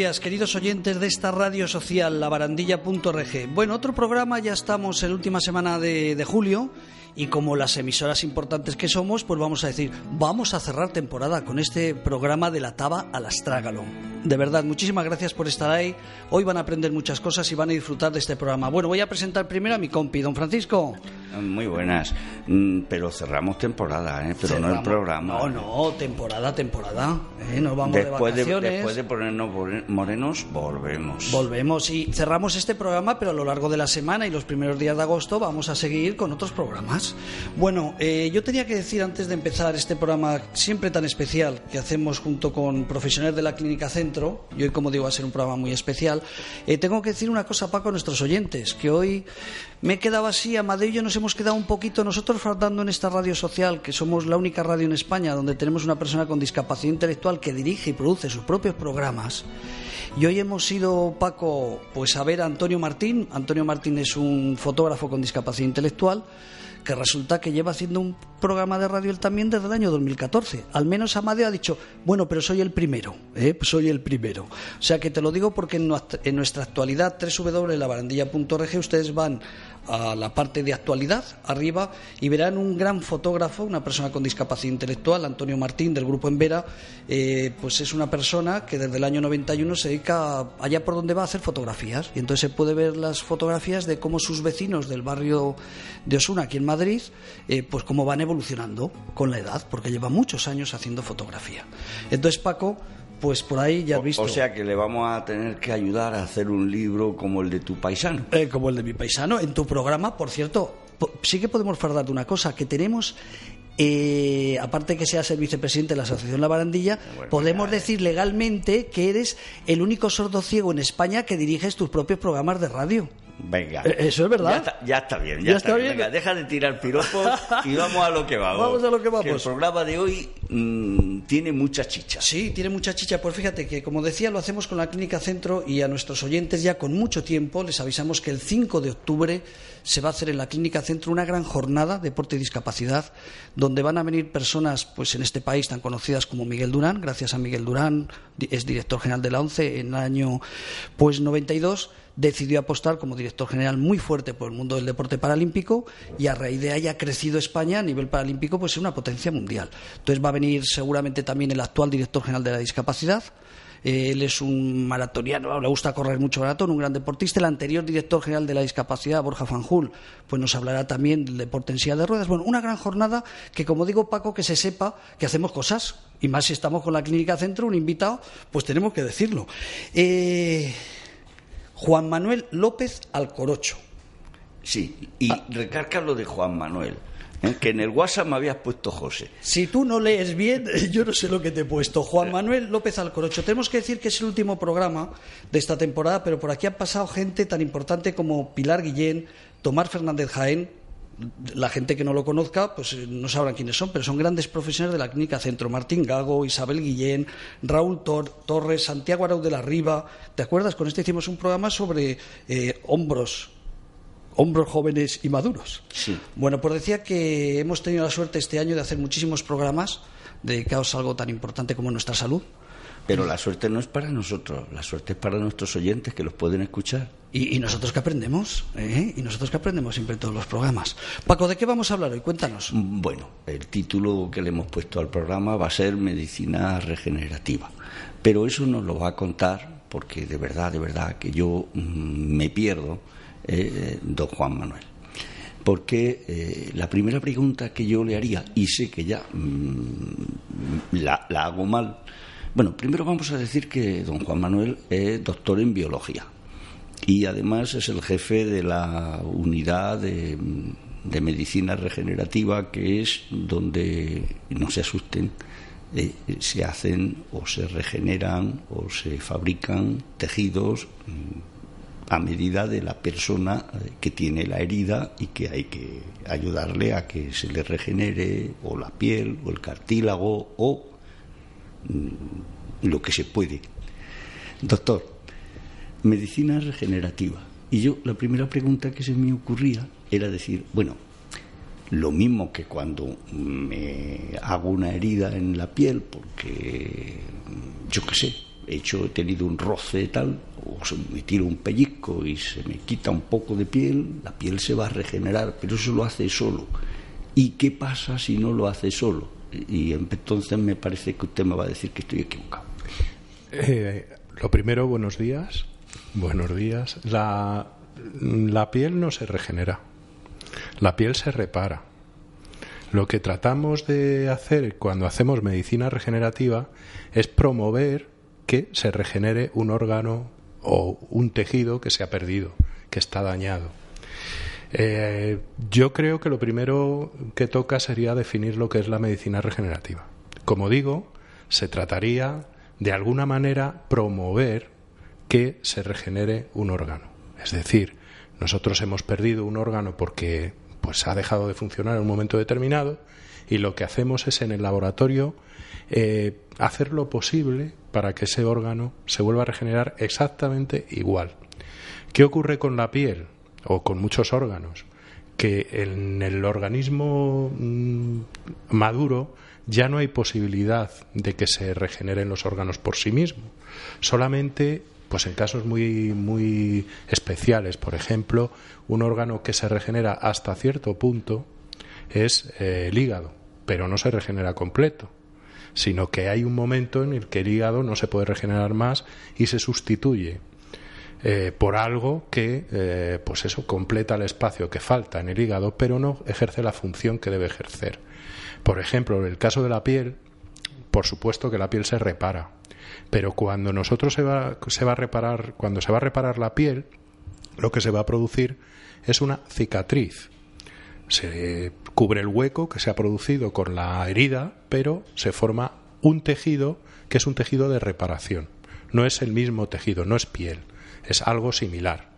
días, queridos oyentes de esta radio social, labarandilla.org. Bueno, otro programa, ya estamos en la última semana de, julio y como las emisoras importantes que somos, pues vamos a decir, vamos a cerrar temporada con este programa de la taba al astrágalo. De verdad, muchísimas gracias por estar ahí. Hoy van a aprender muchas cosas y van a disfrutar de este programa. Bueno, voy a presentar primero a mi compi, don Francisco. Muy buenas, mm, pero cerramos temporada, ¿eh? pero cerramos. no el programa. No, no, temporada, temporada. ¿eh? Nos vamos después de vacaciones. De, después de ponernos morenos, volvemos. Volvemos y cerramos este programa, pero a lo largo de la semana y los primeros días de agosto vamos a seguir con otros programas. Bueno, eh, yo tenía que decir antes de empezar este programa siempre tan especial que hacemos junto con profesionales de la Clínica Centro, y hoy como digo va a ser un programa muy especial, eh, tengo que decir una cosa, Paco, a nuestros oyentes, que hoy me he quedado así, Amadeo y yo nos hemos quedado un poquito nosotros faltando en esta radio social, que somos la única radio en España donde tenemos una persona con discapacidad intelectual que dirige y produce sus propios programas. Y hoy hemos ido, Paco, pues a ver a Antonio Martín. Antonio Martín es un fotógrafo con discapacidad intelectual que resulta que lleva haciendo un programa de radio él también desde el año 2014. Al menos Amadeo ha dicho, bueno, pero soy el primero, ¿eh? soy el primero. O sea que te lo digo porque en nuestra actualidad, www.labarandilla.org, ustedes van a la parte de actualidad, arriba, y verán un gran fotógrafo, una persona con discapacidad intelectual, Antonio Martín, del Grupo Envera, eh, pues es una persona que desde el año 91 se dedica allá por donde va a hacer fotografías. Y entonces se puede ver las fotografías de cómo sus vecinos del barrio de Osuna, aquí en Madrid, eh, pues cómo van evolucionando con la edad, porque lleva muchos años haciendo fotografía. Entonces, Paco, pues por ahí ya has visto. O, sea que le vamos a tener que ayudar a hacer un libro como el de tu paisano. Eh, como el de mi paisano. En tu programa, por cierto, sí que podemos fardar de una cosa, que tenemos eh, aparte que seas el vicepresidente de la Asociación La Barandilla, bueno, podemos ya, decir legalmente que eres el único sordo ciego en España que diriges tus propios programas de radio. Venga. Eh, Eso es verdad. Ya está, ya está bien, ya, ¿Ya está, está bien. Venga, deja de tirar piropos y vamos a lo que vamos. Vamos a lo que vamos. el programa de hoy mmm, tiene mucha chicha. Sí, tiene mucha chicha. Pues fíjate que, como decía, lo hacemos con la Clínica Centro y a nuestros oyentes ya con mucho tiempo les avisamos que el 5 de octubre se va a hacer en la Clínica Centro una gran jornada deporte y discapacidad donde van a venir personas pues en este país tan conocidas como Miguel Durán, gracias a Miguel Durán, es director general de la ONCE en el año pues 92 decidió apostar como director general muy fuerte por el mundo del deporte paralímpico y a raíz de ahí ha crecido España a nivel paralímpico pues es una potencia mundial. Entonces va a venir seguramente también el actual director general de la discapacidad, él es un maratoniano, le gusta correr mucho maratón, un gran deportista. El anterior director general de la discapacidad, Borja Fanjul, pues nos hablará también del deporte en silla de ruedas. Bueno, una gran jornada que, como digo, Paco, que se sepa que hacemos cosas. Y más si estamos con la Clínica Centro, un invitado, pues tenemos que decirlo. Eh, Juan Manuel López Alcorocho. Sí, y ah. recarga lo de Juan Manuel. ¿eh? Que en el WhatsApp me habías puesto José. Si tú no lees bien, yo no sé lo que te he puesto. Juan Manuel López Alcorocho. Tenemos que decir que es el último programa de esta temporada, pero por aquí han pasado gente tan importante como Pilar Guillén, Tomás Fernández Jaén. La gente que no lo conozca, pues no sabrán quiénes son, pero son grandes profesionales de la Clínica Centro. Martín Gago, Isabel Guillén, Raúl Tor Torres, Santiago Arau de la Riva. ¿Te acuerdas? Con este hicimos un programa sobre eh, hombros, hombros jóvenes y maduros. Sí. Bueno, pues decía que hemos tenido la suerte este año de hacer muchísimos programas dedicados a algo tan importante como nuestra salud. Pero la suerte no es para nosotros, la suerte es para nuestros oyentes que los pueden escuchar. Y, y nosotros que aprendemos, ¿eh? y nosotros que aprendemos siempre en todos los programas. Paco, ¿de qué vamos a hablar hoy? Cuéntanos. Bueno, el título que le hemos puesto al programa va a ser Medicina Regenerativa. Pero eso nos lo va a contar, porque de verdad, de verdad, que yo mmm, me pierdo, eh, don Juan Manuel. porque eh, la primera pregunta que yo le haría, y sé que ya mm, la, la, hago mal, bueno, primero vamos a decir que don Juan Manuel es doctor en biología y además es el jefe de la unidad de, de medicina regenerativa, que es donde, no se asusten, eh, se hacen o se regeneran o se fabrican tejidos mm, a medida de la persona eh, que tiene la herida y que hay que ayudarle a que se le regenere o la piel o el cartílago o lo que se puede. Doctor, medicina regenerativa. Y yo la primera pregunta que se me ocurría era decir, bueno, lo mismo que cuando me hago una herida en la piel porque, yo qué sé, he hecho, he tenido un roce tal, o me tiro un pellizco y se me quita un poco de piel, la piel se va a regenerar, pero eso lo hace solo. ¿Y qué pasa si no lo hace solo? Y entonces me parece que usted me va a decir que estoy equivocado. Eh, lo primero, buenos días. Buenos días. La, la piel no se regenera la piel se repara. Lo que tratamos de hacer cuando hacemos medicina regenerativa es promover que se regenere un órgano o un tejido que se ha perdido, que está dañado. Eh, yo creo que lo primero que toca sería definir lo que es la medicina regenerativa. Como digo, se trataría de alguna manera promover que se regenere un órgano. Es decir, nosotros hemos perdido un órgano porque pues ha dejado de funcionar en un momento determinado y lo que hacemos es en el laboratorio eh, hacer lo posible para que ese órgano se vuelva a regenerar exactamente igual. ¿Qué ocurre con la piel o con muchos órganos? Que en el organismo mm, maduro ya no hay posibilidad de que se regeneren los órganos por sí mismos. Solamente pues en casos muy, muy especiales, por ejemplo, un órgano que se regenera hasta cierto punto es eh, el hígado, pero no se regenera completo, sino que hay un momento en el que el hígado no se puede regenerar más y se sustituye eh, por algo que, eh, pues eso, completa el espacio que falta en el hígado, pero no ejerce la función que debe ejercer. Por ejemplo, en el caso de la piel, por supuesto que la piel se repara, pero cuando nosotros se va, se va a reparar, cuando se va a reparar la piel, lo que se va a producir es una cicatriz. Se cubre el hueco que se ha producido con la herida, pero se forma un tejido que es un tejido de reparación. No es el mismo tejido, no es piel, es algo similar.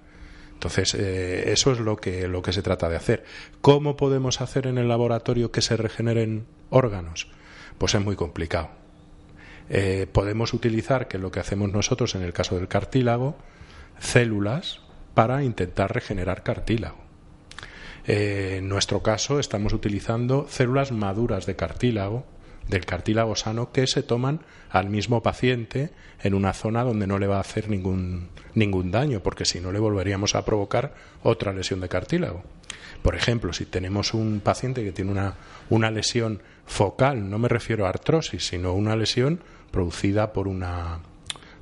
Entonces, eh, eso es lo que, lo que se trata de hacer. ¿Cómo podemos hacer en el laboratorio que se regeneren órganos? Pues es muy complicado eh, podemos utilizar, que es lo que hacemos nosotros en el caso del cartílago, células para intentar regenerar cartílago. Eh, en nuestro caso estamos utilizando células maduras de cartílago, del cartílago sano, que se toman al mismo paciente en una zona donde no le va a hacer ningún, ningún daño, porque si no le volveríamos a provocar otra lesión de cartílago. Por ejemplo, si tenemos un paciente que tiene una, una lesión focal, no me refiero a artrosis, sino una lesión producida por, una,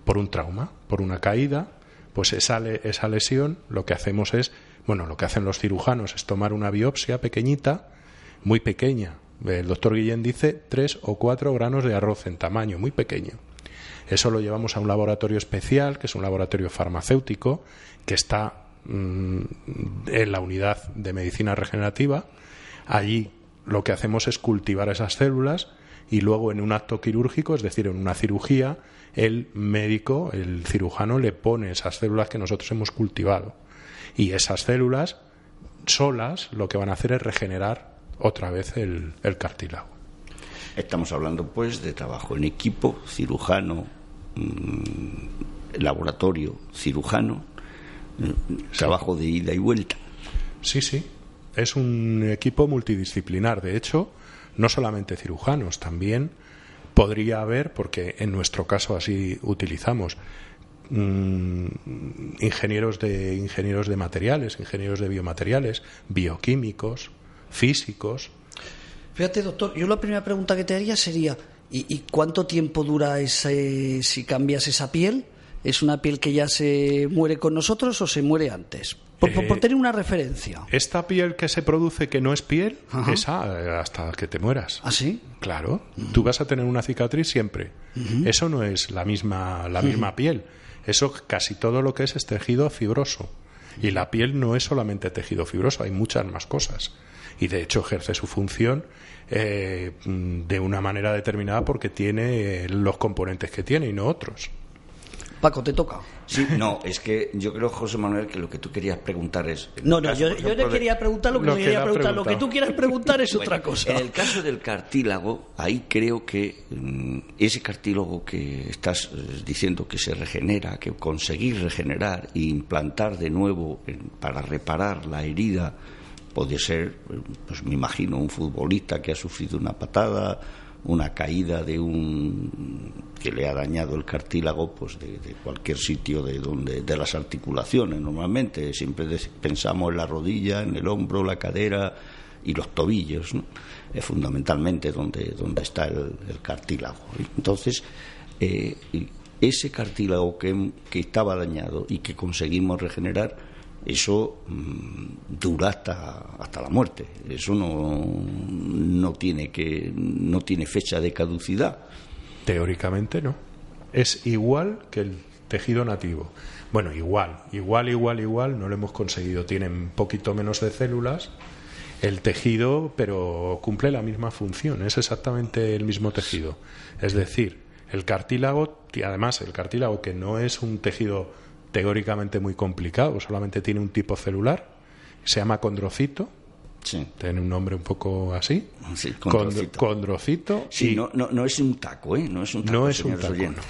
por un trauma, por una caída, pues esa, esa lesión lo que hacemos es, bueno, lo que hacen los cirujanos es tomar una biopsia pequeñita, muy pequeña. El doctor Guillén dice tres o cuatro granos de arroz en tamaño, muy pequeño. Eso lo llevamos a un laboratorio especial, que es un laboratorio farmacéutico, que está mm, en la unidad de medicina regenerativa. Allí lo que hacemos es cultivar esas células y luego en un acto quirúrgico, es decir, en una cirugía, el médico, el cirujano, le pone esas células que nosotros hemos cultivado. Y esas células solas lo que van a hacer es regenerar otra vez el, cartílago. Estamos hablando pues de trabajo en equipo, cirujano, mm, laboratorio, cirujano, mm, trabajo de ida y vuelta. Sí, sí, es un equipo multidisciplinar. De hecho, no solamente cirujanos, también podría haber, porque en nuestro caso así utilizamos, mm, ingenieros de ingenieros de materiales, ingenieros de biomateriales, bioquímicos, físicos. Fíjate, doctor, yo la primera pregunta que te haría sería ¿y, cuánto tiempo dura ese, si cambias esa piel? ¿Es una piel que ya se muere con nosotros o se muere antes? Por, por- por Eh, tener una referencia. Esta piel que se produce que no es piel, Ajá. esa hasta que te mueras. ¿Ah, sí? Claro, tú vas a tener una cicatriz siempre. Eso no es la misma, la misma piel. Eso casi todo lo que es es tejido fibroso. Y la piel no es solamente tejido fibroso, hay muchas más cosas. Y de hecho ejerce su función eh, de una manera determinada porque tiene eh, los componentes que tiene y no otros. Paco, te toca. Sí, no, es que yo creo, José Manuel, que lo que tú querías preguntar es... No, no, caso, yo, yo ejemplo, le de- quería preguntar lo que Lo que quería preguntar. Lo que tú quieras preguntar es Bueno, otra cosa. En el caso del cartílago, ahí creo que mm, ese cartílago que estás eh, diciendo que se regenera, que conseguir regenerar e implantar de nuevo en- para reparar la herida, puede ser, pues me imagino, un futbolista que ha sufrido una patada, una caída de un que le ha dañado el cartílago pues de, cualquier sitio de donde de las articulaciones normalmente. Siempre pensamos en la rodilla en el hombro la cadera y los tobillos es fundamentalmente donde donde está el, cartílago. Entonces eh, ese cartílago que, que estaba dañado y que conseguimos regenerar eso mm, dura hasta, hasta la muerte. Eso no, no, tiene que, no tiene fecha de caducidad. Teóricamente no. Es igual que el tejido nativo. Bueno, igual, igual, igual, igual, no lo hemos conseguido. Tienen poquito menos de células el tejido, pero cumple la misma función. Es exactamente el mismo tejido. Es decir, el cartílago, y además el cartílago que no es un tejido teóricamente muy complicado, solamente tiene un tipo celular, se llama condrocito, Sí, tiene un nombre un poco así. sí, Condro- condrocito. condrocito Sí, y- no, no, no es un taco, ¿eh? No es un taco, no es un taco, no.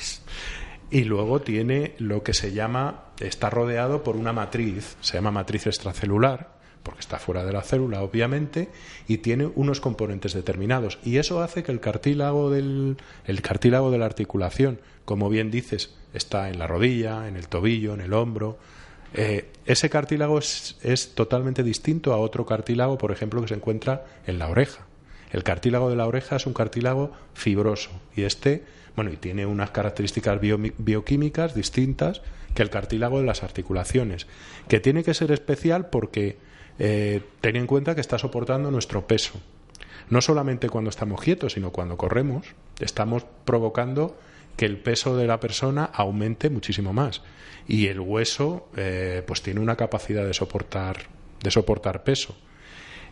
Y luego tiene lo que se llama, está rodeado por una matriz, se llama matriz extracelular, porque está fuera de la célula, obviamente, y tiene unos componentes determinados. Y eso hace que el cartílago, del, el cartílago de la articulación, como bien dices, está en la rodilla, en el tobillo, en el hombro. Eh, ese cartílago es, es totalmente distinto a otro cartílago, por ejemplo, que se encuentra en la oreja. El cartílago de la oreja es un cartílago fibroso y este, bueno, y tiene unas características bioquímicas distintas que el cartílago de las articulaciones, que tiene que ser especial porque eh, ten en cuenta que está soportando nuestro peso. No solamente cuando estamos quietos, sino cuando corremos, estamos provocando que el peso de la persona aumente muchísimo más. Y el hueso, eh, pues tiene una capacidad de soportar, de soportar peso.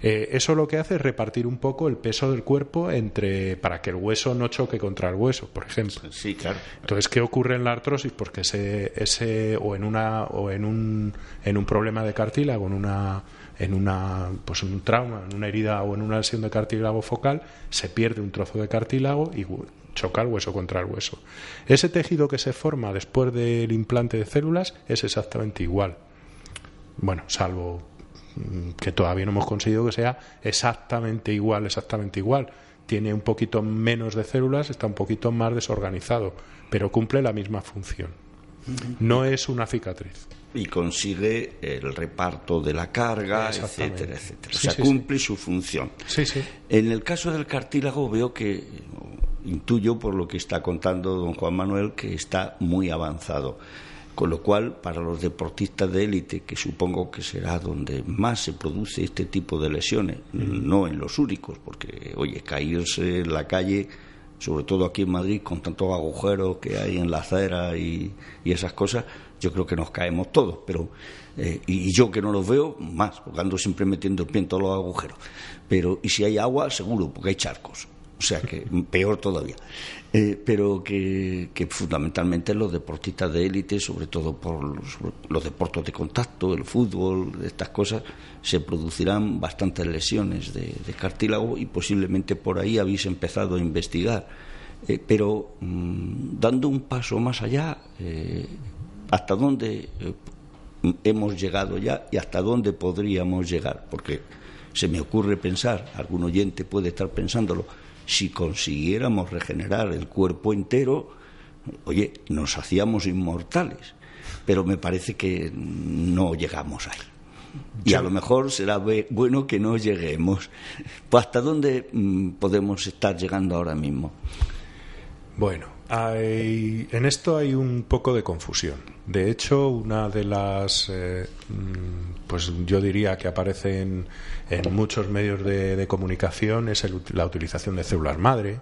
Eh, eso lo que hace es repartir un poco el peso del cuerpo entre para que el hueso no choque contra el hueso, por ejemplo. Sí, claro. Entonces, ¿qué ocurre en la artrosis? Porque ese, ese o en una o en un en un problema de cartílago, en una en una pues en un trauma, en una herida o en una lesión de cartílago focal, se pierde un trozo de cartílago y choca el hueso contra el hueso. Ese tejido que se forma después del implante de células es exactamente igual. Bueno, salvo mm, que todavía no hemos conseguido que sea exactamente igual, exactamente igual. Tiene un poquito menos de células, está un poquito más desorganizado, pero cumple la misma función. No es una cicatriz. Y consigue el reparto de la carga, etcétera, etcétera. Sí, o sea, sí, cumple su función. En el caso del cartílago veo que, intuyo por lo que está contando don Juan Manuel, que está muy avanzado. Con lo cual, para los deportistas de élite, que supongo que será donde más se produce este tipo de lesiones, no en los únicos, porque, oye, caerse en la calle, sobre todo aquí en Madrid, con tantos agujeros que hay en la acera y, y esas cosas, yo creo que nos caemos todos, pero eh, y yo que no los veo, más, porque ando siempre metiendo el pie en todos los agujeros. Pero, y si hay agua, seguro, porque hay charcos. O sea que peor todavía. Eh, pero que, que fundamentalmente los deportistas de élite, sobre todo por los, deportes de contacto, el fútbol, estas cosas, se producirán bastantes lesiones de, de cartílago y posiblemente por ahí habéis empezado a investigar. Eh, pero mm, dando un paso más allá, eh, ¿hasta dónde eh, hemos llegado ya y hasta dónde podríamos llegar? Porque se me ocurre pensar, algún oyente puede estar pensándolo, si consiguiéramos regenerar el cuerpo entero, oye, nos hacíamos inmortales, pero me parece que no llegamos ahí. Y a lo mejor será bueno que no lleguemos. Pues ¿Hasta dónde mm, podemos estar llegando ahora mismo? Bueno, en esto hay un poco de confusión. De hecho, una de las, eh, mm, pues yo diría que aparece en, muchos medios de, comunicación es la utilización de células madre.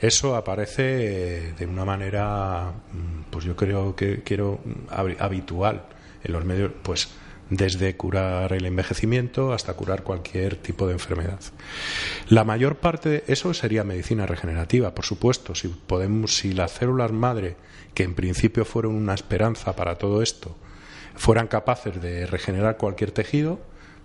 Eso aparece eh, de una manera, mm, pues yo creo que quiero habitual en los medios, pues desde curar el envejecimiento hasta curar cualquier tipo de enfermedad. La mayor parte de eso sería medicina regenerativa, por supuesto, si podemos si las células madre, que en principio fueron una esperanza para todo esto, fueran capaces de regenerar cualquier tejido,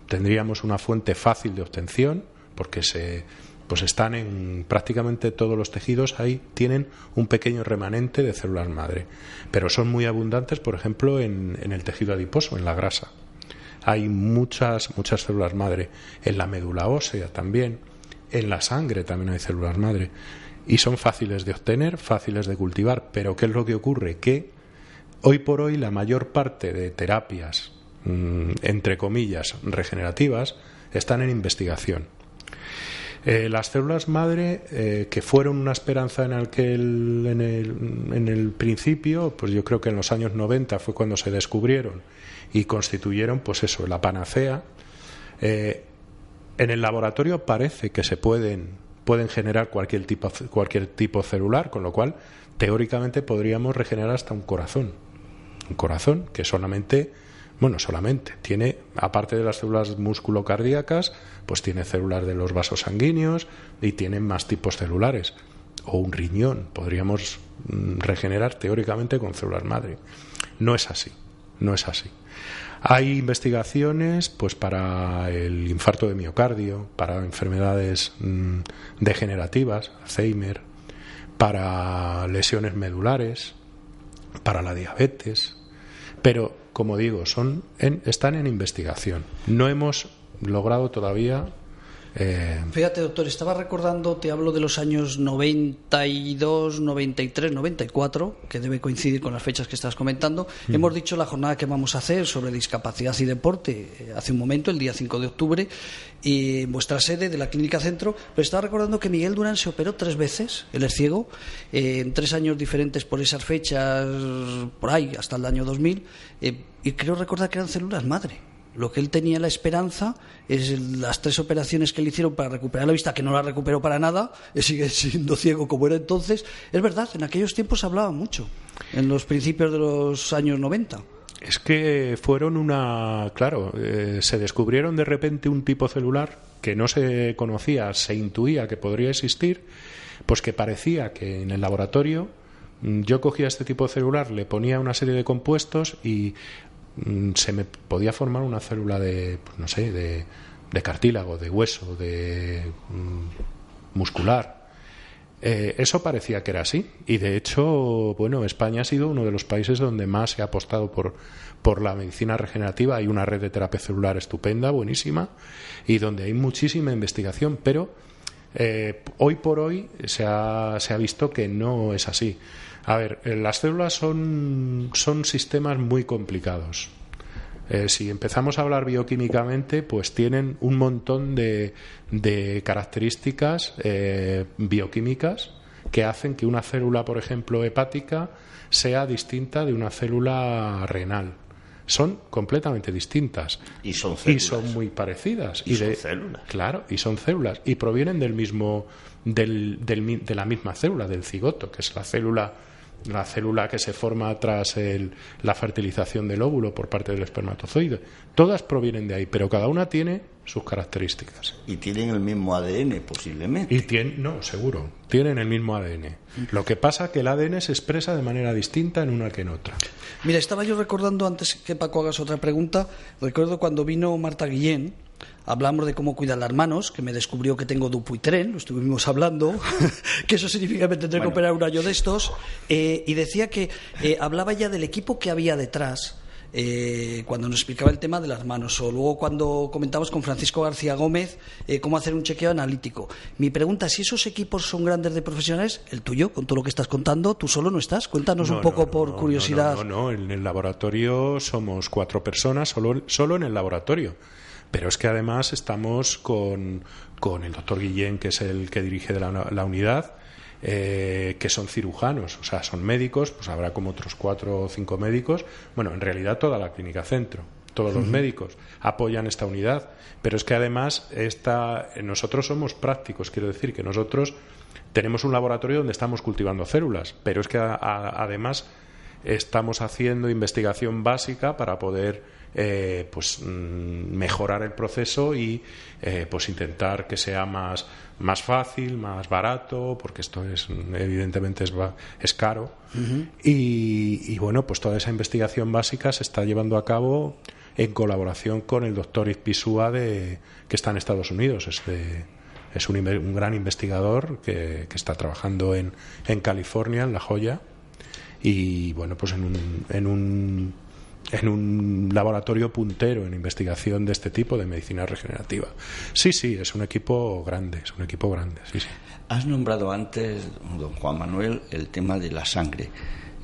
tendríamos una fuente fácil de obtención porque se pues están en prácticamente todos los tejidos ahí tienen un pequeño remanente de células madre, pero son muy abundantes, por ejemplo, en el tejido adiposo, en la grasa hay muchas, muchas células madre. En la médula ósea también. En la sangre también hay células madre. Y son fáciles de obtener, fáciles de cultivar. Pero ¿qué es lo que ocurre? Que hoy por hoy la mayor parte de terapias, mm, entre comillas, regenerativas, están en investigación. Eh, las células madre, eh, que fueron una esperanza en, el, en el principio, pues yo creo que en los años 90 fue cuando se descubrieron y constituyeron, pues eso, la panacea. Eh, en el laboratorio parece que se pueden, pueden generar cualquier tipo, cualquier tipo celular, con lo cual teóricamente podríamos regenerar hasta un corazón. Un corazón que solamente, bueno, solamente tiene, aparte de las células musculocardíacas, pues tiene células de los vasos sanguíneos y tiene más tipos celulares. O un riñón, podríamos mm, regenerar teóricamente con células madre. No es así, no es así. Hay investigaciones pues para el infarto de miocardio, para enfermedades mm, degenerativas, Alzheimer, para lesiones medulares, para la diabetes, pero como digo, son están en investigación. No hemos logrado todavía eh, Fíjate, doctor, estaba recordando, te hablo de los años 92, 93, 94, que debe coincidir con las fechas que estás comentando. Mm. Hemos dicho la jornada que vamos a hacer sobre discapacidad y deporte eh, hace un momento, el día 5 de octubre, y en vuestra sede de la Clínica Centro. Pero estaba recordando que Miguel Durán se operó tres veces, él es ciego, eh, en tres años diferentes por esas fechas, por ahí, hasta el año 2000, y creo recordar que eran células madre. Lo que él tenía la esperanza es las tres operaciones que le hicieron para recuperar la vista, que no la recuperó para nada, sigue siendo ciego como era entonces. Es verdad, en aquellos tiempos se hablaba mucho, en los principios de los años 90. Es que fueron una. Claro, eh, se descubrieron de repente un tipo celular que no se conocía, se intuía que podría existir, pues que parecía que en el laboratorio mm, yo cogía este tipo celular, le ponía una serie de compuestos y se me podía formar una célula de, pues no sé, de, cartílago, de hueso, de mm, muscular. Eh, eso parecía que era así. Y de hecho, bueno, España ha sido uno de los países donde más se ha apostado por, por la medicina regenerativa. Hay una red de terapia celular estupenda, buenísima, y donde hay muchísima investigación, pero eh, hoy por hoy se ha, se ha visto que no es así. A ver, eh, las células son, son sistemas muy complicados. Eh, si empezamos a hablar bioquímicamente, pues tienen un montón de, de características eh, bioquímicas que hacen que una célula, por ejemplo, hepática, sea distinta de una célula renal. Son completamente distintas. Y son células. Y son muy parecidas. Y, son células. Claro, y son células. Y provienen del mismo, del, del, de la misma célula, del cigoto, que es la célula la célula que se forma tras la fertilización del óvulo por parte del espermatozoide. Todas provienen de ahí, pero cada una tiene sus características. Y tienen el mismo ADN, posiblemente. Y tienen, no, seguro, tienen el mismo ADN. Lo que pasa es que el ADN se expresa de manera distinta en una que en otra. Mira, estaba yo recordando, antes que Paco hagas otra pregunta, recuerdo cuando vino Marta Guillén, hablamos de cómo cuidar las manos, que me descubrió que tengo Dupuytren, lo estuvimos hablando, que eso significa que tendré que operar un año de estos, eh, y decía que eh, hablaba ya del equipo que había detrás. Eh, cuando nos explicaba el tema de las manos, o luego cuando comentamos con Francisco García Gómez cómo hacer un chequeo analítico. Mi pregunta, si esos equipos son grandes de profesionales, el tuyo, con todo lo que estás contando, tú solo no estás. Cuéntanos un poco por curiosidad. No, no, en el laboratorio somos cuatro personas, solo, solo en el laboratorio. Pero es que además estamos con, con el doctor Guillén, que es el que dirige la, unidad, eh, que son cirujanos, o sea, son médicos, pues habrá como otros cuatro o cinco médicos. Bueno, en realidad toda la clínica centro, todos los médicos apoyan esta unidad, pero es que además esta, nosotros somos prácticos, quiero decir que nosotros tenemos un laboratorio donde estamos cultivando células, pero es que además estamos haciendo investigación básica para poder eh, pues mm, mejorar el proceso y eh, pues intentar que sea más más fácil, más barato, porque esto es evidentemente es, es caro. y, bueno, pues toda esa investigación básica se está llevando a cabo en colaboración con el doctor Izpisúa de que está en Estados Unidos. Es, es un, un, gran investigador que, que está trabajando en, en, California, en La Joya, y bueno, pues en un, en un en un laboratorio puntero en investigación de este tipo de medicina regenerativa. Sí, sí, es un equipo grande, es un equipo grande, sí, sí. Has nombrado antes, don Juan Manuel, el tema de la sangre.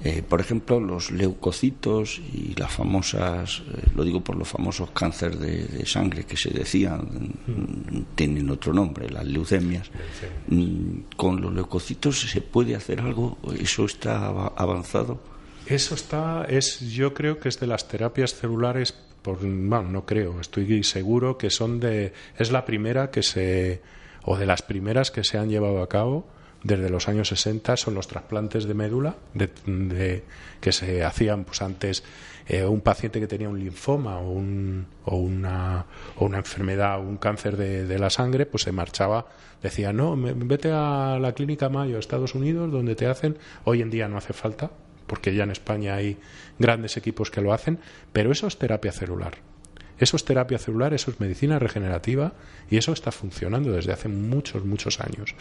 Eh, por ejemplo, los leucocitos y las famosas, eh, lo digo por los famosos cánceres de, sangre que se decían, mm. tienen otro nombre, las leucemias. Mm, ¿Con los leucocitos se puede hacer algo? ¿Eso está avanzado? Eso está, es, yo creo que es de las terapias celulares, por, bueno, no creo, estoy seguro que son de, es la primera que se, o de las primeras que se han llevado a cabo desde los años 60 son los trasplantes de médula de, que se hacían pues antes eh, un paciente que tenía un linfoma o, un, o, una, o una enfermedad o un cáncer de, de, la sangre pues se marchaba. Decía no vete a la clínica Mayo Estados Unidos donde te hacen hoy en día no hace falta porque ya en España hay grandes equipos que lo hacen, pero eso es terapia celular. Eso es terapia celular, eso es medicina regenerativa y eso está funcionando desde hace muchos, muchos años.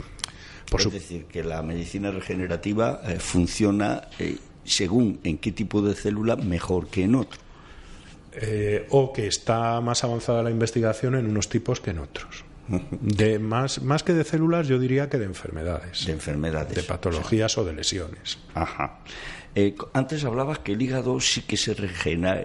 es decir, que la medicina regenerativa eh, funciona eh, según en qué tipo de célula mejor que en otro. Eh, o que está más avanzada la investigación en unos tipos que en otros. De más, más que de células, yo diría que de enfermedades. De enfermedades. De patologías o de lesiones. Ajá. Eh, antes hablabas que el hígado sí que se, regenera,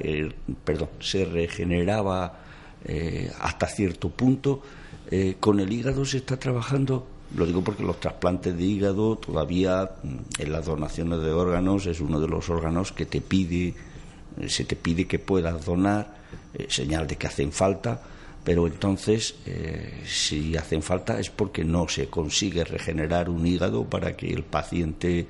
perdón, se regeneraba eh, hasta cierto punto. Eh, con el hígado se está trabajando, lo digo porque los trasplantes de hígado todavía mm, en las donaciones de órganos es uno de los órganos que te pide, se te pide que puedas donar, señal de que hacen falta pero entonces si hacen falta es porque no se consigue regenerar un hígado para que el paciente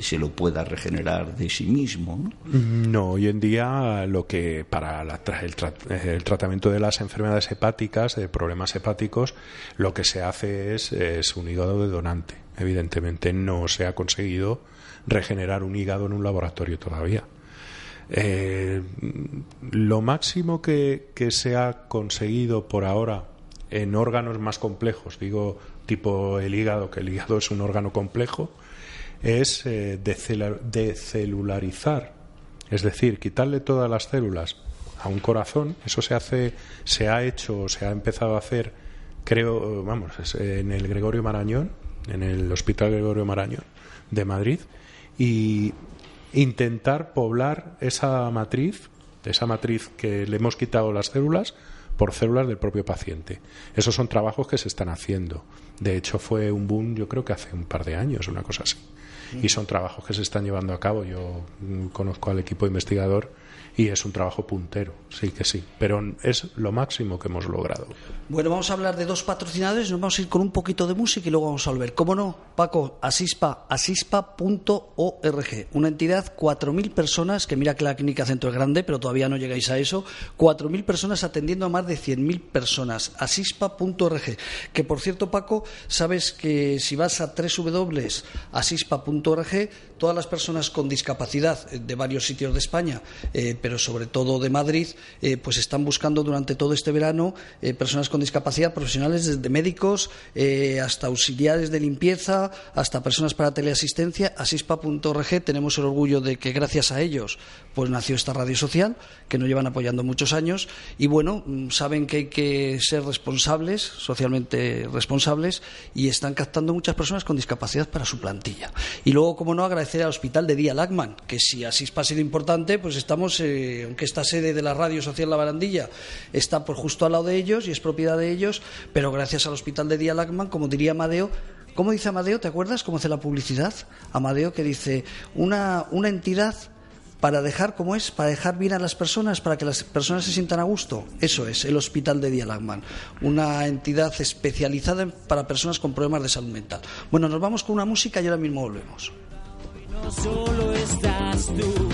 se lo pueda regenerar de sí mismo. ¿no? hoy en día lo que para el, tratamiento de las enfermedades hepáticas, de problemas hepáticos, lo que se hace es, es un hígado de donante. Evidentemente no se ha conseguido regenerar un hígado en un laboratorio todavía. Eh, lo máximo que se ha conseguido por ahora en órganos más complejos, digo tipo el hígado, que el hígado es un órgano complejo, es eh, decelularizar, es decir, quitarle todas las células a un corazón. Eso se hace, se ha hecho, se ha empezado a hacer, creo, vamos, en el Gregorio Marañón, en el Hospital Gregorio Marañón de Madrid, y intentar poblar esa matriz, esa matriz que le hemos quitado las células, por células del propio paciente. Esos son trabajos que se están haciendo. De hecho, fue un boom, yo creo que hace un par de años, una cosa así y son trabajos que se están llevando a cabo. Yo conozco al equipo investigador y es un trabajo puntero, sí que sí, pero es lo máximo que hemos logrado. Bueno, vamos a hablar de dos patrocinadores, nos vamos a ir con un poquito de música y luego vamos a volver. ¿Cómo no? Paco, asispa, asispa.org, una entidad, 4.000 personas, que mira que la clínica centro es grande, pero todavía no llegáis a eso, 4.000 personas atendiendo a más de 100.000 personas, asispa.org, que por cierto, Paco, sabes que si vas a www.asispa.org, todas las personas con discapacidad eh, de varios sitios de España, eh, pero sobre todo de Madrid, eh, pues están buscando durante todo este verano personas con discapacidad, profesionales desde médicos hasta auxiliares de limpieza, hasta personas para teleasistencia. Asispa.org tenemos el orgullo de que gracias a ellos pues nació esta radio social, que nos llevan apoyando muchos años, y bueno, mm, saben que hay que ser responsables, socialmente responsables, y están captando muchas personas con discapacidad para su plantilla. Y luego, como no, agradecer al Hospital de Día Lagman, que si así ha sido importante, pues estamos, eh, aunque esta sede de la Radio Social La Barandilla está por justo al lado de ellos y es propiedad de ellos, pero gracias al Hospital de Día Lagman, como diría Amadeo, ¿Cómo dice Amadeo? ¿Te acuerdas cómo hace la publicidad? Amadeo que dice, una, una entidad para dejar, ¿cómo es? Para dejar bien a las personas, para que las personas se sientan a gusto. Eso es, el Hospital de Dialagman, una entidad especializada para personas con problemas de salud mental. Bueno, nos vamos con una música y ahora mismo volvemos. No solo estás tú,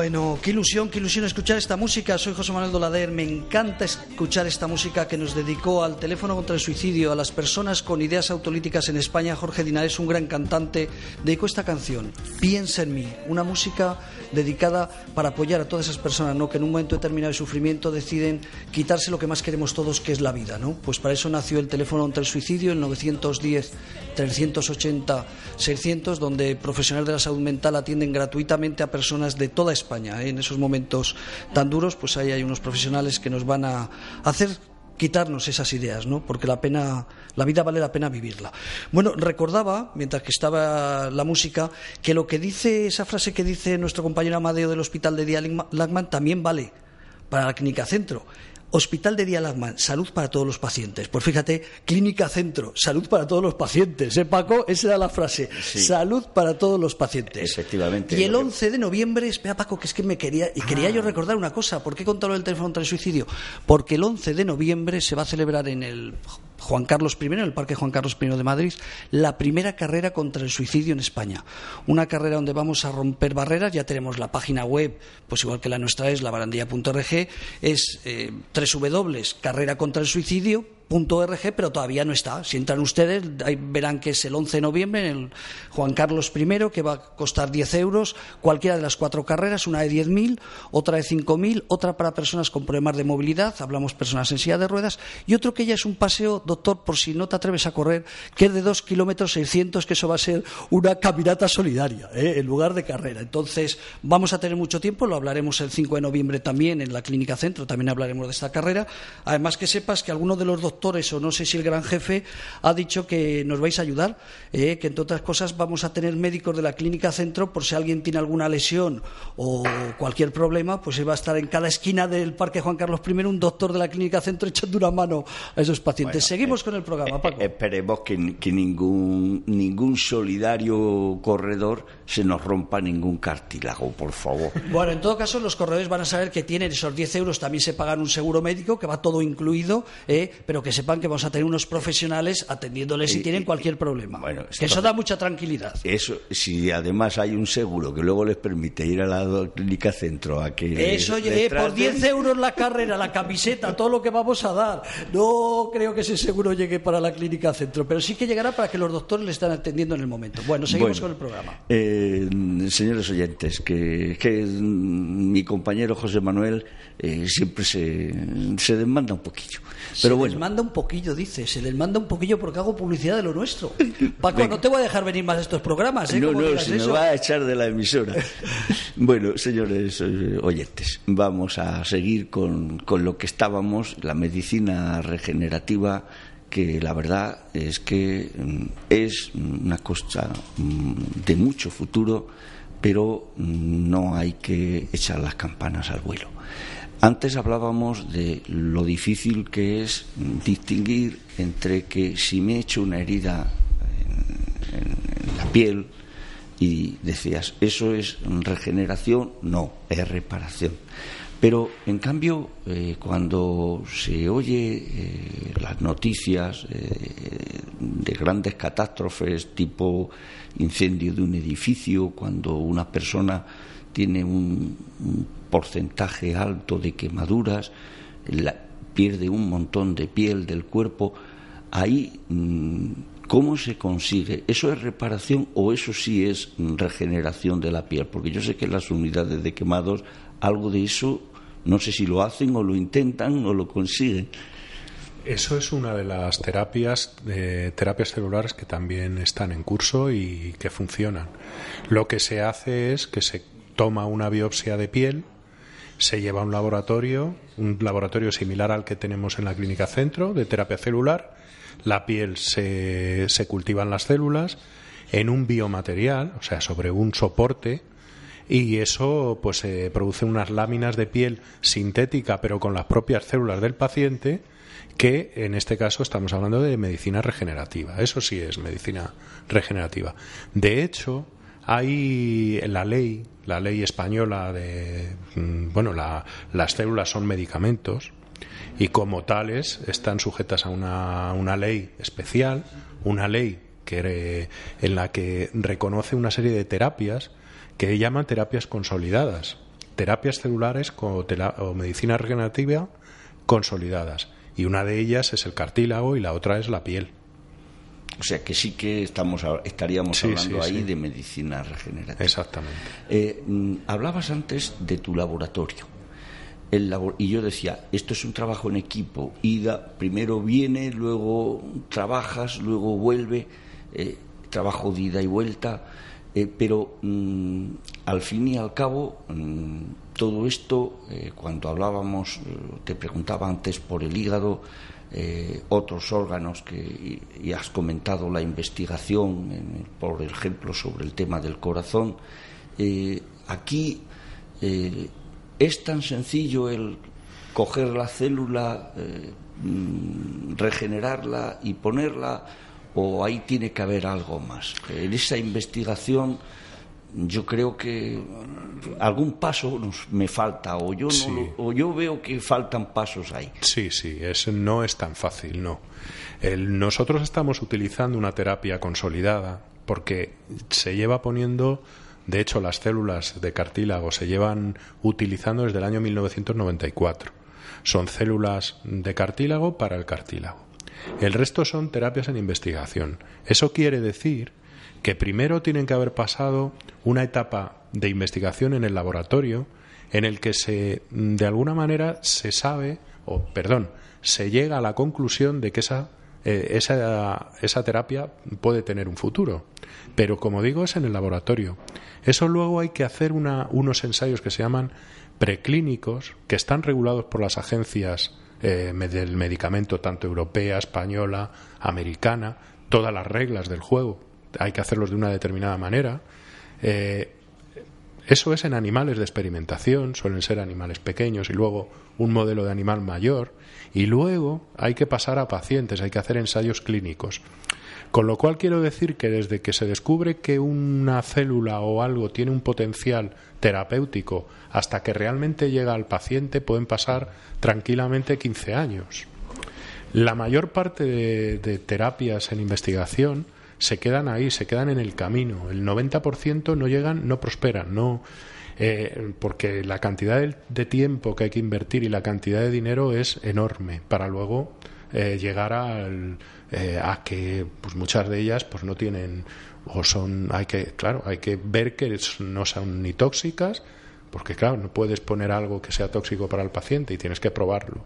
Bueno, qué ilusión, qué ilusión escuchar esta música. Soy José Manuel Dolader. Me encanta escuchar esta música que nos dedicó al teléfono contra el suicidio, a las personas con ideas autolíticas en España. Jorge Dinares, un gran cantante, dedicó esta canción, Piensa en mí, una música dedicada para apoyar a todas esas personas ¿no? que en un momento determinado de sufrimiento deciden quitarse lo que más queremos todos, que es la vida. ¿no? Pues para eso nació el teléfono contra el suicidio, el 910 380 600, donde profesionales de la salud mental atienden gratuitamente a personas de toda España. ¿eh? En esos momentos tan duros, pues ahí hay unos profesionales que nos van a hacer quitarnos esas ideas, ¿no? Porque la pena, la vida vale la pena vivirla. Bueno, recordaba, mientras que estaba la música, que lo que dice, esa frase que dice nuestro compañero Amadeo del Hospital de Día Lagman también vale para la Clínica Centro. Hospital de Día salud para todos los pacientes. Pues fíjate, Clínica Centro, salud para todos los pacientes. ¿Eh, Paco? Esa era la frase. Sí. Salud para todos los pacientes. Efectivamente. Y el Lo que- 11 de noviembre, espera Paco, que es que me quería, y quería yo recordar una cosa. ¿Por qué he contado el teléfono contra el suicidio? Porque el 11 de noviembre se va a celebrar en el Juan Carlos I, en el Parque Juan Carlos I de Madrid, la primera carrera contra el suicidio en España. Una carrera donde vamos a romper barreras, ya tenemos la página web, pues igual que la nuestra es labarandilla.org, es eh, www.carreracontraelsuicidio.org, pero todavía no está. Si entran ustedes, ahí verán que es el 11 de noviembre en el Juan Carlos I, que va a costar 10 euros, cualquiera de las cuatro carreras, una de 10.000, otra de 5.000, otra para personas con problemas de movilidad, hablamos personas en silla de ruedas, y otro que ya es un paseo, doctor, por si no te atreves a correr, que es de 2 kilómetros 600, que eso va a ser una caminata solidaria, ¿eh? en lugar de carrera. Entonces, vamos a tener mucho tiempo, lo hablaremos el 5 de noviembre también en la Clínica Centro, también hablaremos de esta carrera. Además, que sepas que algunos de los doctores doctores o no sé si el gran jefe ha dicho que nos vais a ayudar, eh, que entre otras cosas vamos a tener médicos de la clínica centro por si alguien tiene alguna lesión o cualquier problema, pues va a estar en cada esquina del Parque Juan Carlos I un doctor de la clínica centro echando una mano a esos pacientes. Seguimos con el programa, Paco. Eh, Esperemos que, que ningún, ningún solidario corredor se nos rompa ningún cartílago, por favor. Bueno, en todo caso, los corredores van a saber que tienen esos 10 euros, también se pagan un seguro médico, que va todo incluido, eh, pero que sepan que vamos a tener unos profesionales atendiéndoles si Y- tienen cualquier problema. bueno, que eso da mucha tranquilidad. Eso, si además hay un seguro que luego les permite ir a la clínica centro a que. Eso, oye, les eh, por traten, 10 euros la carrera, la camiseta, todo lo que vamos a dar. No creo que ese seguro llegue para la clínica centro, pero sí que llegará para que los doctores le estén atendiendo en el momento. Bueno, seguimos Bueno, con el programa. eh, señores oyentes, que, que mi compañero José Manuel eh, siempre se, se desmanda un poquillo. Pero se bueno, manda un poquillo, dice, se les manda un poquillo porque hago publicidad de lo nuestro. Paco, no te voy a dejar venir más a estos programas, ¿eh? no, no, se me eso. va a echar de la emisora. bueno, señores eh, oyentes, vamos a seguir con, con lo que estábamos, la medicina regenerativa, que la verdad es que mm, es una cosa mm, de mucho futuro, pero mm, no hay que echar las campanas al vuelo. Antes hablábamos de lo difícil que es distinguir entre que si me he hecho una herida en- en- en la piel, y decías, ¿eso es regeneración? No, es reparación. Pero, en cambio, eh, cuando se oye eh, las noticias eh, de grandes catástrofes tipo incendio de un edificio, cuando una persona tiene un, un porcentaje alto de quemaduras, la- pierde un montón de piel del cuerpo, ahí mm, ¿cómo se consigue? ¿Eso es reparación o eso sí es mm, regeneración de la piel? Porque yo sé que las unidades de quemados algo de eso, no sé si lo hacen o lo intentan o lo consiguen. Eso es una de las terapias, eh, terapias celulares que también están en curso y que funcionan. Lo que se hace es que se toma una biopsia de piel, se lleva a un laboratorio, un laboratorio similar al que tenemos en la clínica centro de terapia celular. La piel se, se cultivan las células en un biomaterial, o sea, sobre un soporte, y eso pues se produce unas láminas de piel sintética, pero con las propias células del paciente, que en este caso estamos hablando de medicina regenerativa. Eso sí es medicina regenerativa. De hecho, hay la ley, la ley española de, mm, bueno, la- las células son medicamentos y como tales están sujetas a una, una ley especial, una ley que, en la que reconoce una serie de terapias que llaman terapias consolidadas, terapias celulares o medicina regenerativa consolidadas. Y una de ellas es el cartílago y la otra es la piel. O sea que sí que estamos, estaríamos Sí, hablando sí, ahí sí. de medicina regenerativa. Exactamente. Eh, mm, hablabas antes de tu laboratorio. El labo- y yo decía, esto es un trabajo en equipo. Ida, primero viene, luego trabajas, luego vuelve, eh, trabajo de ida y vuelta. eh, pero mm, al fin y al cabo, mm, todo esto, cuando hablábamos, te preguntaba antes por el hígado, eh, otros órganos que y, has comentado la investigación, en- por ejemplo, sobre el tema del corazón. eh, aquí eh, es tan sencillo el coger la célula, mm, regenerarla y ponerla, o ahí tiene que haber algo más. En esa investigación yo creo que algún paso nos, me falta, o yo, no Sí. o yo veo que faltan pasos ahí. Sí, sí, es, no es tan fácil, no. El- nosotros estamos utilizando una terapia consolidada porque se lleva poniendo, de hecho, las células de cartílago se llevan utilizando desde el año 1994. Son células de cartílago para el cartílago. El resto son terapias en investigación. Eso quiere decir que primero tienen que haber pasado una etapa de investigación en el laboratorio en el que se de alguna manera se sabe o perdón se llega a la conclusión de que esa eh, esa, esa terapia puede tener un futuro pero como digo es en el laboratorio eso luego hay que hacer una- unos ensayos que se llaman preclínicos que están regulados por las agencias eh, del medicamento, tanto europea, española, americana, todas las reglas del juego. Hay que hacerlos de una determinada manera. Eh, eso es en animales de experimentación, suelen ser animales pequeños y luego un modelo de animal mayor. Y luego hay que pasar a pacientes, hay que hacer ensayos clínicos. Con lo cual quiero decir que desde que se descubre que una célula o algo tiene un potencial terapéutico hasta que realmente llega al paciente pueden pasar tranquilamente 15 años. La mayor parte de, de terapias en investigación se quedan ahí, se quedan en el camino. El 90% no llegan, no prosperan, no, eh, porque la cantidad de, tiempo que hay que invertir y la cantidad de dinero es enorme para luego eh, llegar al, eh, a que pues muchas de ellas pues no tienen o son hay que claro hay que ver que no son ni tóxicas porque claro no puedes poner algo que sea tóxico para el paciente y tienes que probarlo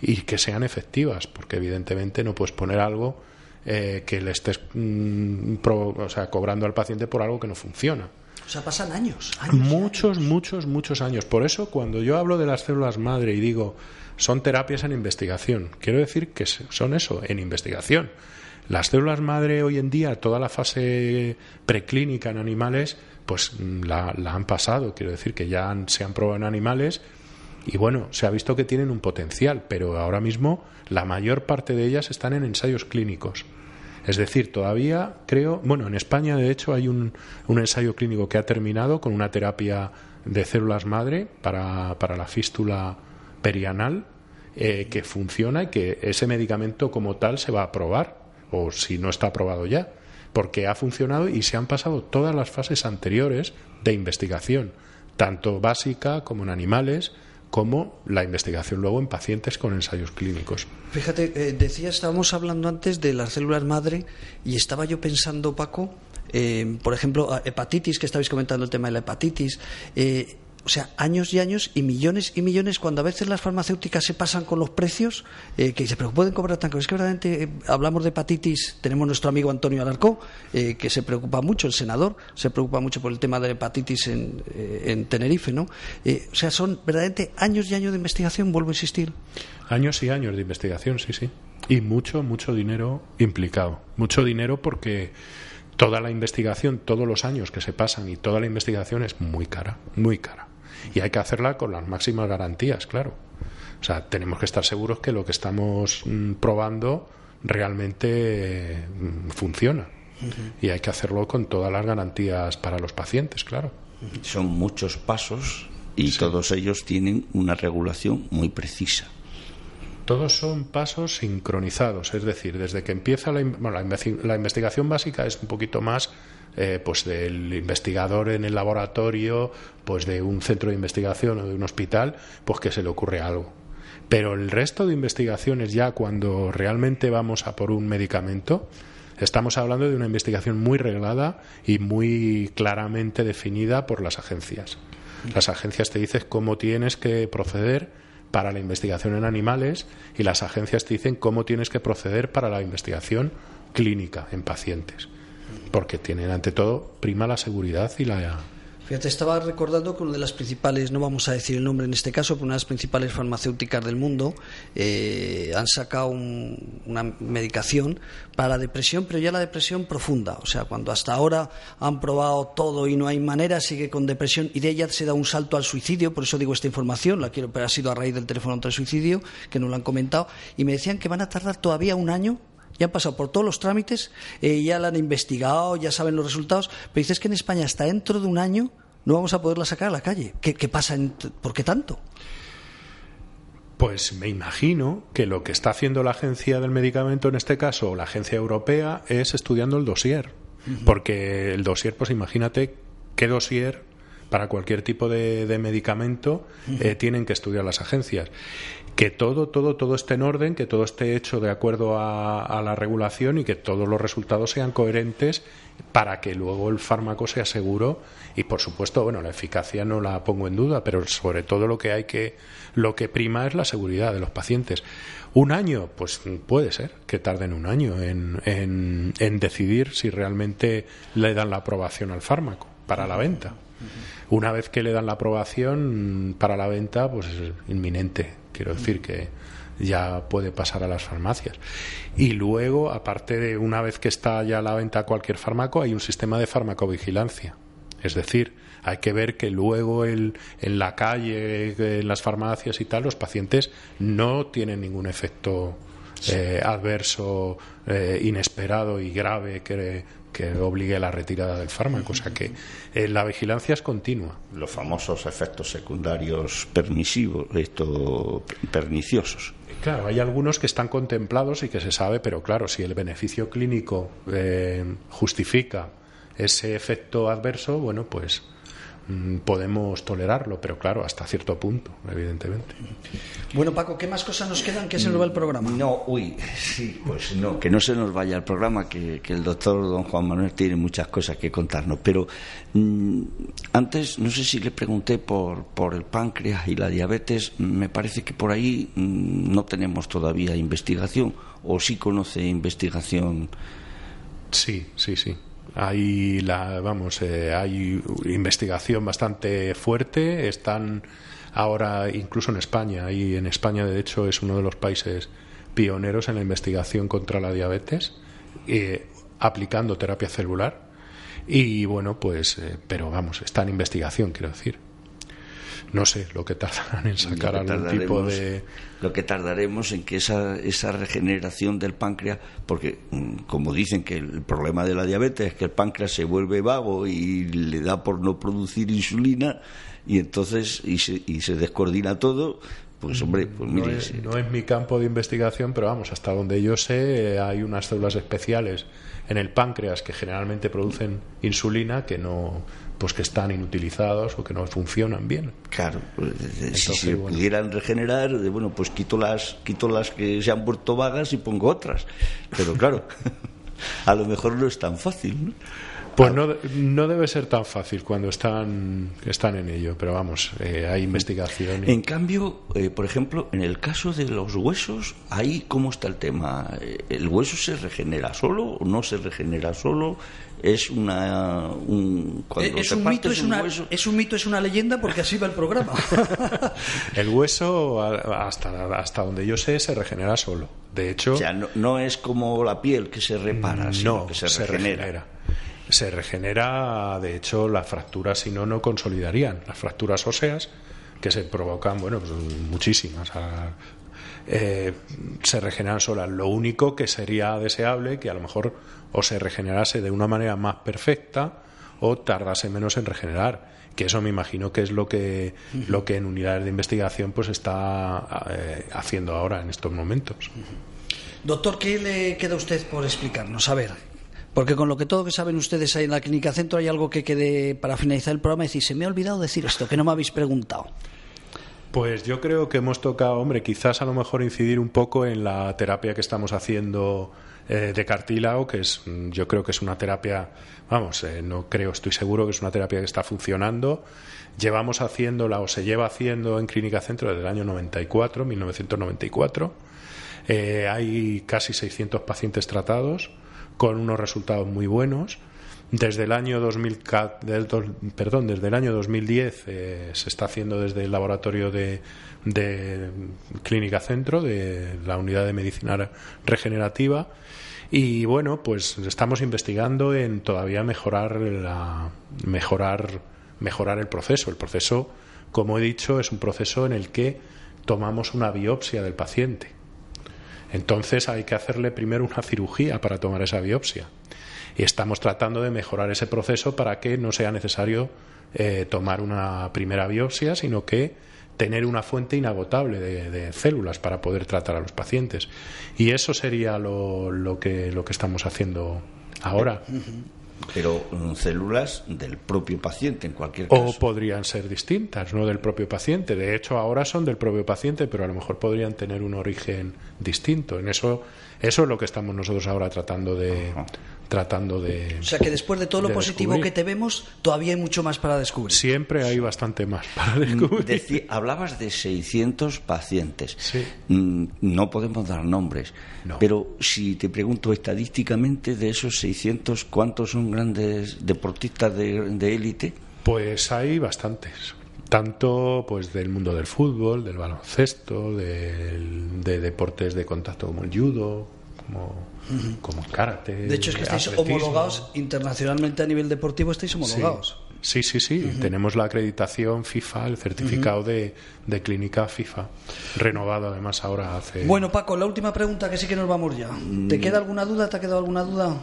y que sean efectivas porque evidentemente no puedes poner algo eh, que le estés mm, pro- o sea, cobrando al paciente por algo que no funciona O sea, pasan años. Muchos, años. muchos, muchos años. Por eso, cuando yo hablo de las células madre y digo son terapias en investigación, quiero decir que son eso, en investigación. Las células madre hoy en día, toda la fase preclínica en animales, pues mm, la, la han pasado. Quiero decir que ya han- se han probado en animales y bueno, se ha visto que tienen un potencial, pero ahora mismo la mayor parte de ellas están en ensayos clínicos. Es decir, todavía creo, bueno, en España de hecho hay un, un ensayo clínico que ha terminado con una terapia de células madre para, para la fístula perianal eh, que funciona y que ese medicamento como tal se va a aprobar, o si no está aprobado ya, porque ha funcionado y se han pasado todas las fases anteriores de investigación, tanto básica como en animales, como la investigación luego en pacientes con ensayos clínicos. Fíjate, eh, decía, estábamos hablando antes de las células madre y estaba yo pensando, Paco, eh, por ejemplo, hepatitis, que estabais comentando el tema de la hepatitis. eh, o sea, años y años y millones y millones, cuando a veces las farmacéuticas se pasan con los precios, eh, que se pueden cobrar tan caro. Es que verdaderamente eh, hablamos de hepatitis, tenemos nuestro amigo Antonio Alarcó, eh, que se preocupa mucho, el senador, se preocupa mucho por el tema de la hepatitis en, en Tenerife, ¿no? O sea, son verdaderamente años y años de investigación, vuelvo a insistir. Años y años de investigación, sí, sí. Y mucho, mucho dinero implicado. Mucho dinero porque toda la investigación, todos los años que se pasan y toda la investigación es muy cara, muy cara. Y hay que hacerla con las máximas garantías, claro. O sea, tenemos que estar seguros que lo que estamos mm, probando realmente mm, funciona. Y hay que hacerlo con todas las garantías para los pacientes, claro. Son muchos pasos y todos ellos tienen una regulación muy precisa. Todos son pasos sincronizados, es decir, desde que empieza la, la investigación básica es un poquito más eh, pues del investigador en el laboratorio, pues de un centro de investigación o de un hospital, pues que se le ocurre algo. Pero el resto de investigaciones ya cuando realmente vamos a por un medicamento, estamos hablando de una investigación muy reglada y muy claramente definida por las agencias. Las agencias te dicen cómo tienes que proceder para la investigación en animales y las agencias te dicen cómo tienes que proceder para la investigación clínica en pacientes. Porque tienen ante todo prima la seguridad y la Fíjate, estaba recordando que una de las principales, no vamos a decir el nombre en este caso, pero una de las principales farmacéuticas del mundo eh, han sacado un- una medicación para depresión, pero ya la depresión profunda. O sea, cuando hasta ahora han probado todo y no hay manera, sigue con depresión y de ella se da un salto al suicidio. Por eso digo esta información, la quiero, pero ha sido a raíz del teléfono contra el suicidio, que nos lo han comentado. Y me decían que van a tardar todavía un año ya han pasado por todos los trámites, eh, ya la han investigado, ya saben los resultados, pero dices que en España hasta dentro de un año no vamos a poderla sacar a la calle. ¿Qué, qué pasa? en- ¿Por qué tanto? Pues me imagino que lo que está haciendo la agencia del medicamento en este caso, o la agencia europea, es estudiando el dossier. Porque el dossier, pues imagínate qué dossier para cualquier tipo de, de medicamento eh, tienen que estudiar las agencias. Que todo, todo, todo esté en orden, que todo esté hecho de acuerdo a, a la regulación y que todos los resultados sean coherentes para que luego el fármaco sea seguro. Y por supuesto bueno la eficacia no la pongo en duda pero sobre todo lo que hay que lo que prima es la seguridad de los pacientes. Un año pues puede ser que tarden un año en, en, en decidir si realmente le dan la aprobación al fármaco para la venta. Una vez que le dan la aprobación para la venta pues es inminente quiero decir que ya puede pasar a las farmacias. Y luego, aparte de una vez que está ya a la venta cualquier fármaco, hay un sistema de farmacovigilancia. Es decir, hay que ver que luego el, en la calle, en las farmacias y tal, los pacientes no tienen ningún efecto eh, adverso, eh, inesperado y grave que, que obligue a la retirada del fármaco. O sea que eh, la vigilancia es continua. Los famosos efectos secundarios permisivos, esto, perniciosos. Claro, hay algunos que están contemplados y que se sabe, pero claro, si el beneficio clínico justifica ese efecto adverso, bueno, pues podemos tolerarlo, pero claro, hasta cierto punto, evidentemente. Bueno, Paco, ¿qué más cosas nos quedan que se nos va el programa? No, uy, sí, pues no, que no se nos vaya el programa, que, que el doctor don Juan Manuel tiene muchas cosas que contarnos. Pero mm, antes, no sé si le pregunté por, por el páncreas y la diabetes, me parece que por ahí mm, no tenemos todavía investigación, o sí conoce investigación. Sí, sí, sí. Hay la, vamos, eh, hay investigación bastante fuerte. Están ahora incluso en España. Y en España, de hecho, es uno de los países pioneros en la investigación contra la diabetes, eh, aplicando terapia celular. Y bueno, pues, eh, pero vamos, está en investigación, quiero decir. No sé lo que tardarán en sacar algún tipo de. Lo que tardaremos en que esa, esa regeneración del páncreas, porque mm, como dicen que el problema de la diabetes es que el páncreas se vuelve vago y le da por no producir insulina y entonces y se, y se descoordina todo, pues hombre, pues No es, no es mi campo de investigación, pero vamos, hasta donde yo sé, eh, hay unas células especiales en el páncreas que generalmente producen insulina que no, pues que están inutilizados o que no funcionan bien. Claro, pues, eh, si Entonces, se bueno. pudieran regenerar, de, bueno, pues quito las, quito las que se han vuelto vagas y pongo otras. Pero claro, a lo mejor no es tan fácil, ¿no? Pues no, no debe ser tan fácil cuando están, están en ello, pero vamos, eh, hay investigación. y- En cambio, eh, por ejemplo, en el caso de los huesos, ahí cómo está el tema. Eh, ¿El hueso se regenera solo o no se regenera solo? Es una un, cuando es un, mito, es, un una, hueso- es un mito, es una leyenda, porque así va el programa. El hueso, hasta, hasta donde yo sé, se regenera solo. De hecho, o sea, no, no es como la piel que se repara, sino no, que se, regenera. Se regenera, de hecho, las fracturas, si no, no consolidarían. Las fracturas óseas, que se provocan, bueno, pues muchísimas. eh, se regeneran solas. Lo único que sería deseable que a lo mejor o se regenerase de una manera más perfecta o tardase menos en regenerar. Que eso me imagino que es lo que, lo que en unidades de investigación pues está eh, haciendo ahora en estos momentos. Doctor, ¿qué le queda a usted por explicarnos? A ver, porque con lo que todo que saben ustedes ahí en la Clínica Centro hay algo que quede para finalizar el programa y decir, se me ha olvidado decir esto, que no me habéis preguntado. Pues yo creo que hemos tocado, hombre, quizás a lo mejor incidir un poco en la terapia que estamos haciendo eh, de cartílago, que es, mm, yo creo que es una terapia, vamos, eh, no creo, estoy seguro que es una terapia que está funcionando. Llevamos haciéndola o se lleva haciendo en Clínica Centro desde el año 94, 1994. Eh, hay casi 600 pacientes tratados con unos resultados muy buenos. Desde el año 2000, ca- del dos- perdón, desde el año 2010 eh, se está haciendo desde el laboratorio de, de Clínica Centro, de la unidad de medicina regenerativa. Y bueno, pues estamos investigando en todavía mejorar la, mejorar, mejorar el proceso. El proceso, como he dicho, es un proceso en el que tomamos una biopsia del paciente. Entonces hay que hacerle primero una cirugía para tomar esa biopsia. Y estamos tratando de mejorar ese proceso para que no sea necesario eh, tomar una primera biopsia, sino que tener una fuente inagotable de, de células para poder tratar a los pacientes. Y eso sería lo, lo que, lo que estamos haciendo ahora. Pero mm, células del propio paciente, en cualquier caso. O podrían ser distintas, no del propio paciente. De hecho, ahora son del propio paciente, pero a lo mejor podrían tener un origen distinto. En eso, eso es lo que estamos nosotros ahora tratando de, tratando de. O sea que después de todo lo de positivo descubrir. que te vemos, todavía hay mucho más para descubrir. Siempre hay bastante más para descubrir. Deci- hablabas de 600 pacientes. Sí. Mm, No podemos dar nombres. No. Pero si te pregunto estadísticamente de esos 600, ¿cuántos son grandes deportistas de de élite? Pues hay bastantes. tanto pues del mundo del fútbol, del baloncesto, del- de deportes de contacto como el judo, como, como karate. De hecho, es que estáis atletismo. homologados internacionalmente a nivel deportivo, estáis homologados. Sí, sí, sí. Tenemos la acreditación FIFA, el certificado de, de clínica FIFA, renovado además ahora hace... Bueno, Paco, la última pregunta que sí que nos vamos ya. ¿Te queda alguna duda? ¿Te ha quedado alguna duda?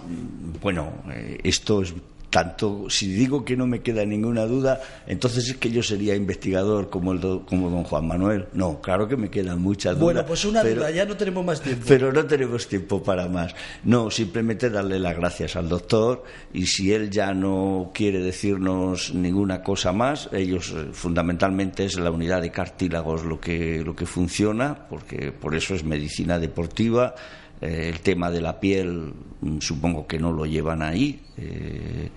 Bueno, eh, esto es tanto, si digo que no me queda ninguna duda, entonces es que yo sería investigador como, el do- como don Juan Manuel. No, claro que me quedan muchas dudas. Bueno, pues una pero- duda, ya no tenemos más tiempo. Pero no tenemos tiempo para más. No, simplemente darle las gracias al doctor y si él ya no quiere decirnos ninguna cosa más, ellos eh, fundamentalmente es la unidad de cartílagos lo que, lo que funciona, porque por eso es medicina deportiva. Eh, el tema de la piel mm, supongo que no lo llevan ahí. eh,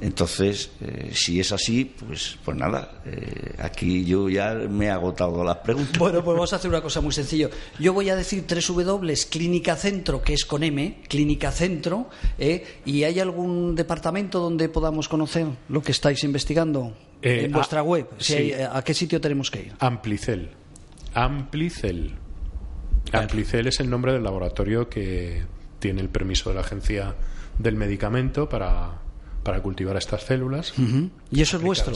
entonces, eh, si es así, pues, pues nada, eh, aquí yo ya me he agotado las preguntas. Bueno, pues vamos a hacer una cosa muy sencilla. Yo voy a decir tres W, Clínica Centro, que es con M, Clínica Centro, ¿eh? ¿y hay algún departamento donde podamos conocer lo que estáis investigando Eh, en vuestra ah, web? Si sí. hay- ¿A qué sitio tenemos que ir? Amplicel. Amplicel. Amplicel es el nombre del laboratorio que tiene el permiso de la Agencia del Medicamento para, para cultivar estas células. ¿Y eso es vuestro?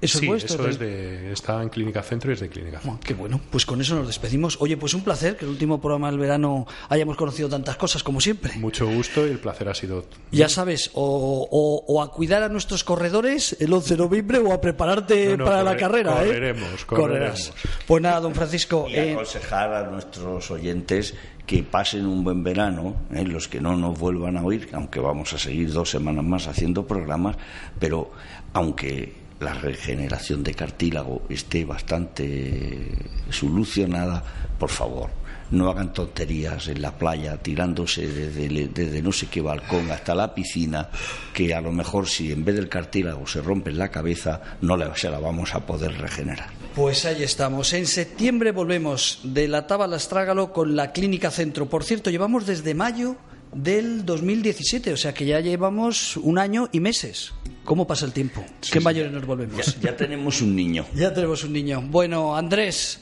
Eso sí, es vuestro. eso es de, está en Clínica Centro y es de Clínica Centro. Bueno, qué bueno, pues con eso nos despedimos. Oye, pues un placer que el último programa del verano hayamos conocido tantas cosas como siempre. Mucho gusto y el placer ha sido Ya sabes, o, o- o a cuidar a nuestros corredores el 11 de noviembre o a prepararte No, no, para la corre- carrera. ¿eh? correremos, Correrás. correremos. Pues nada, don Francisco. y eh, aconsejar a nuestros oyentes que pasen un buen verano, ¿eh? los que no nos vuelvan a oír, aunque vamos a seguir dos semanas más haciendo programas, pero aunque la regeneración de cartílago esté bastante solucionada, por favor, no hagan tonterías en la playa tirándose desde, desde no sé qué balcón hasta la piscina, que a lo mejor si en vez del cartílago se rompe la cabeza, no la, se la vamos a poder regenerar. Pues ahí estamos. En septiembre volvemos de la Taba al Astrágalo con la Clínica Centro. Por cierto, llevamos desde mayo del 2017, o sea que ya llevamos un año y meses. ¿Cómo pasa el tiempo? ¿Qué mayores nos volvemos? Ya, ya tenemos un niño. Ya tenemos un niño. Bueno, Andrés,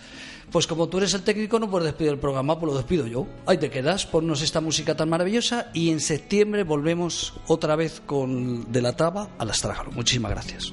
pues como tú eres el técnico, no puedes despedir el programa, pues lo despido yo. Ahí te quedas, ponnos esta música tan maravillosa y en septiembre volvemos otra vez con De la Taba al Astrágalo. Muchísimas gracias.